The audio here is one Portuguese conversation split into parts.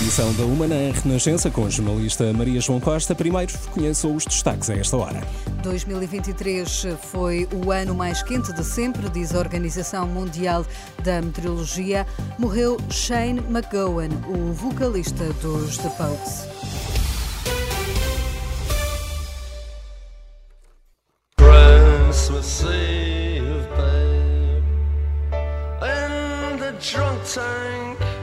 Edição da Uma na Renascença com a jornalista Maria João Costa. Primeiro, conheça os destaques a esta hora. 2023 foi o ano mais quente de sempre, diz a Organização Mundial da Meteorologia. Morreu Shane McGowan, o vocalista dos The Pogues. Christmas Eve, babe, in the drunk tank.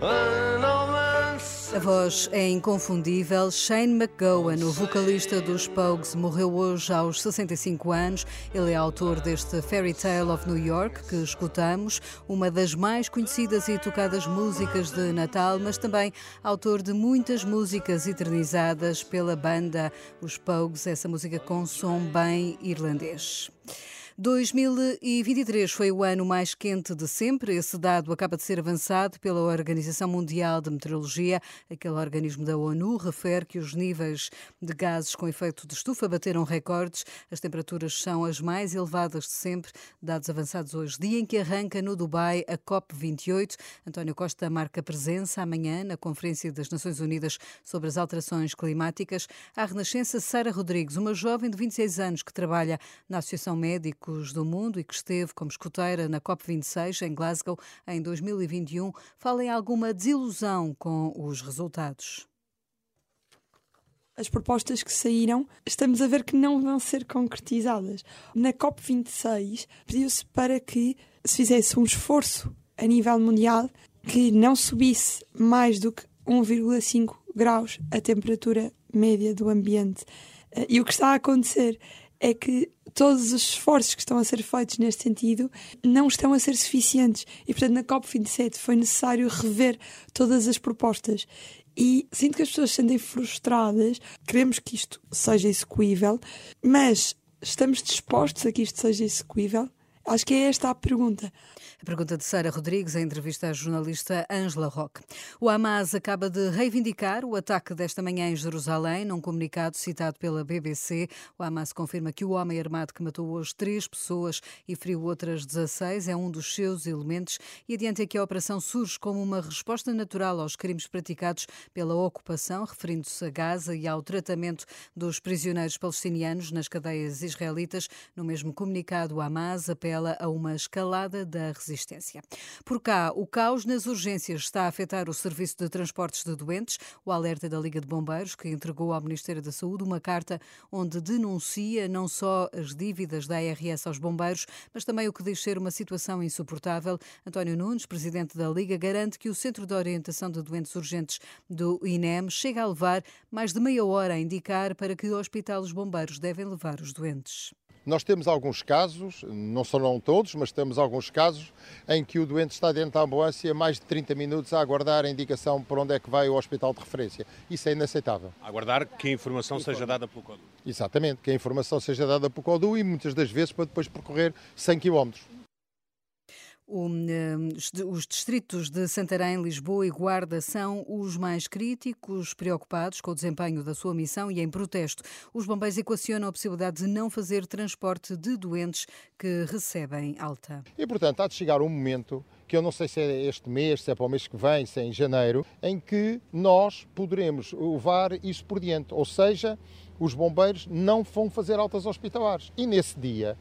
A voz é inconfundível. Shane McGowan, o vocalista dos Pogues, morreu hoje aos 65 anos. Ele é autor deste Fairy Tale of New York que escutamos, uma das mais conhecidas e tocadas músicas de Natal, mas também autor de muitas músicas eternizadas pela banda Os Pogues, essa música com som bem irlandês. 2023 foi o ano mais quente de sempre. Esse dado acaba de ser avançado pela Organização Mundial de Meteorologia. Aquele organismo da ONU refere que os níveis de gases com efeito de estufa bateram recordes. As temperaturas são as mais elevadas de sempre. Dados avançados hoje, dia em que arranca no Dubai a COP28. António Costa marca presença amanhã na Conferência das Nações Unidas sobre as Alterações Climáticas. A Renascença Sara Rodrigues, uma jovem de 26 anos que trabalha na Associação Médico do Mundo e que esteve como escuteira na COP26 em Glasgow em 2021, fala em alguma desilusão com os resultados as propostas que saíram, estamos a ver que não vão ser concretizadas. Na COP26 pediu-se para que se fizesse um esforço a nível mundial que não subisse mais do que 1,5 graus a temperatura média do ambiente. Eh, e o que está a acontecer é que todos os esforços que estão a ser feitos neste sentido não estão a ser suficientes. E, portanto, na COP27 foi necessário rever todas as propostas. E sinto que as pessoas se sentem frustradas, queremos que isto seja execuível, mas estamos dispostos a que isto seja execuível? Acho que é esta a pergunta. A pergunta de Sara Rodrigues, em entrevista à jornalista Angela Roque. O Hamas acaba de reivindicar o ataque desta manhã em Jerusalém, num comunicado citado pela BBC. O Hamas confirma que o homem armado que matou hoje três pessoas e feriu outras 16 é um dos seus elementos e adianta que a operação surge como uma resposta natural aos crimes praticados pela ocupação, referindo-se a Gaza e ao tratamento dos prisioneiros palestinianos nas cadeias israelitas. No mesmo comunicado, o Hamas apela a uma escalada da resistência. Por cá, o caos nas urgências está a afetar o serviço de transportes de doentes. O alerta da Liga de Bombeiros, que entregou ao Ministério da Saúde uma carta onde denuncia não só as dívidas da ARS aos bombeiros, mas também o que diz ser uma situação insuportável. António Nunes, presidente da Liga, garante que o Centro de Orientação de Doentes Urgentes do INEM chega a levar mais de meia hora a indicar para que Hospital os Bombeiros devem levar os doentes. Nós temos alguns casos, não são todos, mas temos alguns casos em que o doente está dentro da ambulância mais de 30 minutos a aguardar a indicação por onde é que vai o hospital de referência. Isso é inaceitável. Aguardar que a informação seja dada pelo CODU. Exatamente, que a informação seja dada pelo CODU e muitas das vezes para depois percorrer 100 km. Hum, os distritos de Santarém, Lisboa e Guarda são os mais críticos, preocupados com o desempenho da sua missão e em protesto. Os bombeiros equacionam a possibilidade de não fazer transporte de doentes que recebem alta. E, portanto, há de chegar um momento que eu não sei se é este mês, se é para o mês que vem, se é em janeiro, em que nós poderemos levar isso por diante. Ou seja, os bombeiros não vão fazer altas hospitalares. E nesse dia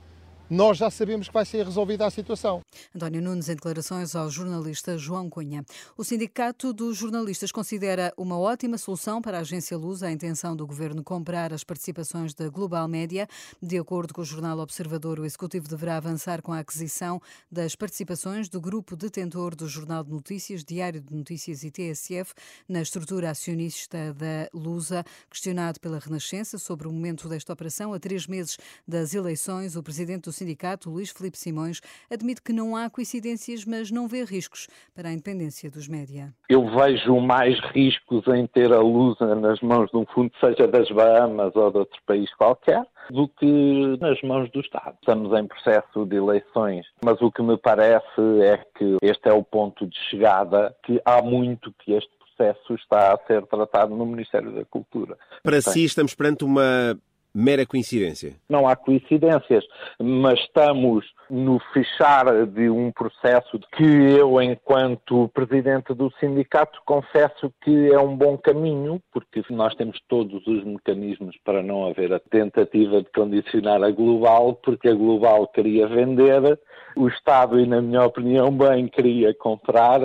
nós já sabemos que vai ser resolvida a situação. António Nunes, em declarações ao jornalista João Cunha. O Sindicato dos Jornalistas considera uma ótima solução para a agência Luz a intenção do governo comprar as participações da Global Média. De acordo com o jornal Observador, o executivo deverá avançar com a aquisição das participações do grupo detentor do Jornal de Notícias, Diário de Notícias e TSF na estrutura acionista da Lusa. Questionado pela Renascença sobre o momento desta operação, a três meses das eleições, o presidente do sindicato, Luís Filipe Simões, admite que não há coincidências, mas não vê riscos para a independência dos média. Eu vejo mais riscos em ter a Lusa nas mãos de um fundo, seja das Bahamas ou de outro país qualquer, do que nas mãos do Estado. Estamos em processo de eleições, mas o que me parece é que este é o ponto de chegada, que há muito que este processo está a ser tratado no Ministério da Cultura. Para si, estamos perante uma mera coincidência? Não há coincidências, mas estamos no fechar de um processo que eu, enquanto presidente do sindicato, confesso que é um bom caminho, porque nós temos todos os mecanismos para não haver a tentativa de condicionar a global, porque a global queria vender, o Estado, e na minha opinião, bem queria comprar,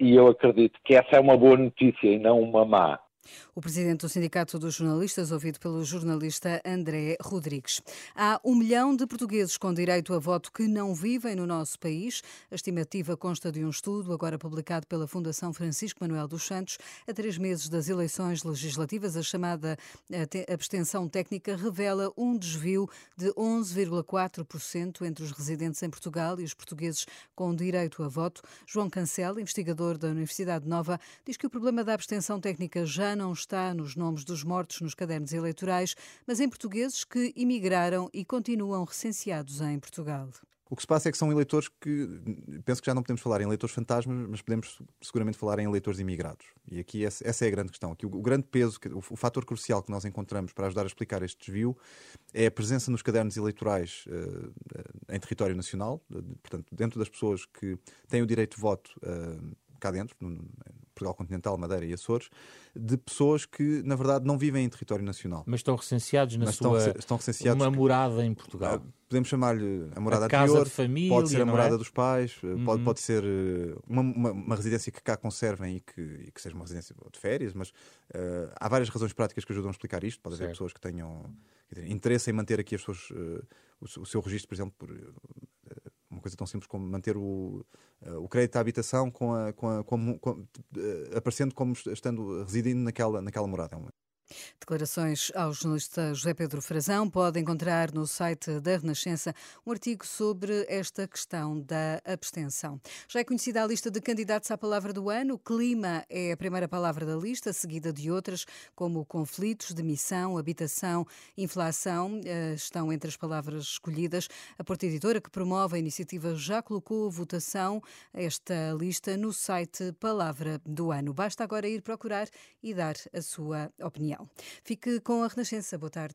e eu acredito que essa é uma boa notícia e não uma má. O presidente do Sindicato dos Jornalistas, ouvido pelo jornalista André Rodrigues. Há um milhão de portugueses com direito a voto que não vivem no nosso país. A estimativa consta de um estudo, agora publicado pela Fundação Francisco Manuel dos Santos, a três meses das eleições legislativas. A chamada abstenção técnica revela um desvio de 11,4% entre os residentes em Portugal e os portugueses com direito a voto. João Cancel, investigador da Universidade Nova, diz que o problema da abstenção técnica já não está nos nomes dos mortos nos cadernos eleitorais, mas em portugueses que imigraram e continuam recenseados em Portugal. O que se passa é que são eleitores que, penso que já não podemos falar em eleitores fantasmas, mas podemos seguramente falar em eleitores imigrados. E aqui essa é a grande questão. Aqui o, grande peso, o, fator crucial que nós encontramos para ajudar a explicar este desvio é a presença nos cadernos eleitorais uh, em território nacional, portanto, dentro das pessoas que têm o direito de voto uh, cá dentro, Portugal Continental, Madeira e Açores, de pessoas que, na verdade, não vivem em território nacional. Mas estão recenseados na Mas sua estão, estão recenseados uma morada em Portugal. Ah, podemos chamar-lhe a morada a casa anterior, de família, pode ser a morada é? dos pais, eh, uhum. pode, pode ser eh, uma, uma, uma, residência que cá conservem e que, e que seja uma residência de férias, mas uh, há várias razões práticas que ajudam a explicar isto. Pode haver certo. pessoas que tenham dizer, interesse em manter aqui as suas, uh, o, o, seu registro, por exemplo, por coisa tão simples como manter o, eh, o crédito à habitação com a, com a, com, com, eh, aparecendo como estando residindo naquela, naquela morada. Declarações ao jornalista José Pedro Frazão. Pode encontrar no site da Renascença um artigo sobre esta questão da abstenção. Já é conhecida a lista de candidatos à palavra do ano. Clima é a primeira palavra da lista, seguida de outras como conflitos, demissão, habitação, inflação. Eh, estão entre as palavras escolhidas. A Porta Editora, que promove a iniciativa, já colocou a votação esta lista no site Palavra do Ano. Basta agora ir procurar e dar a sua opinião. Fique com a Renascença. Boa tarde.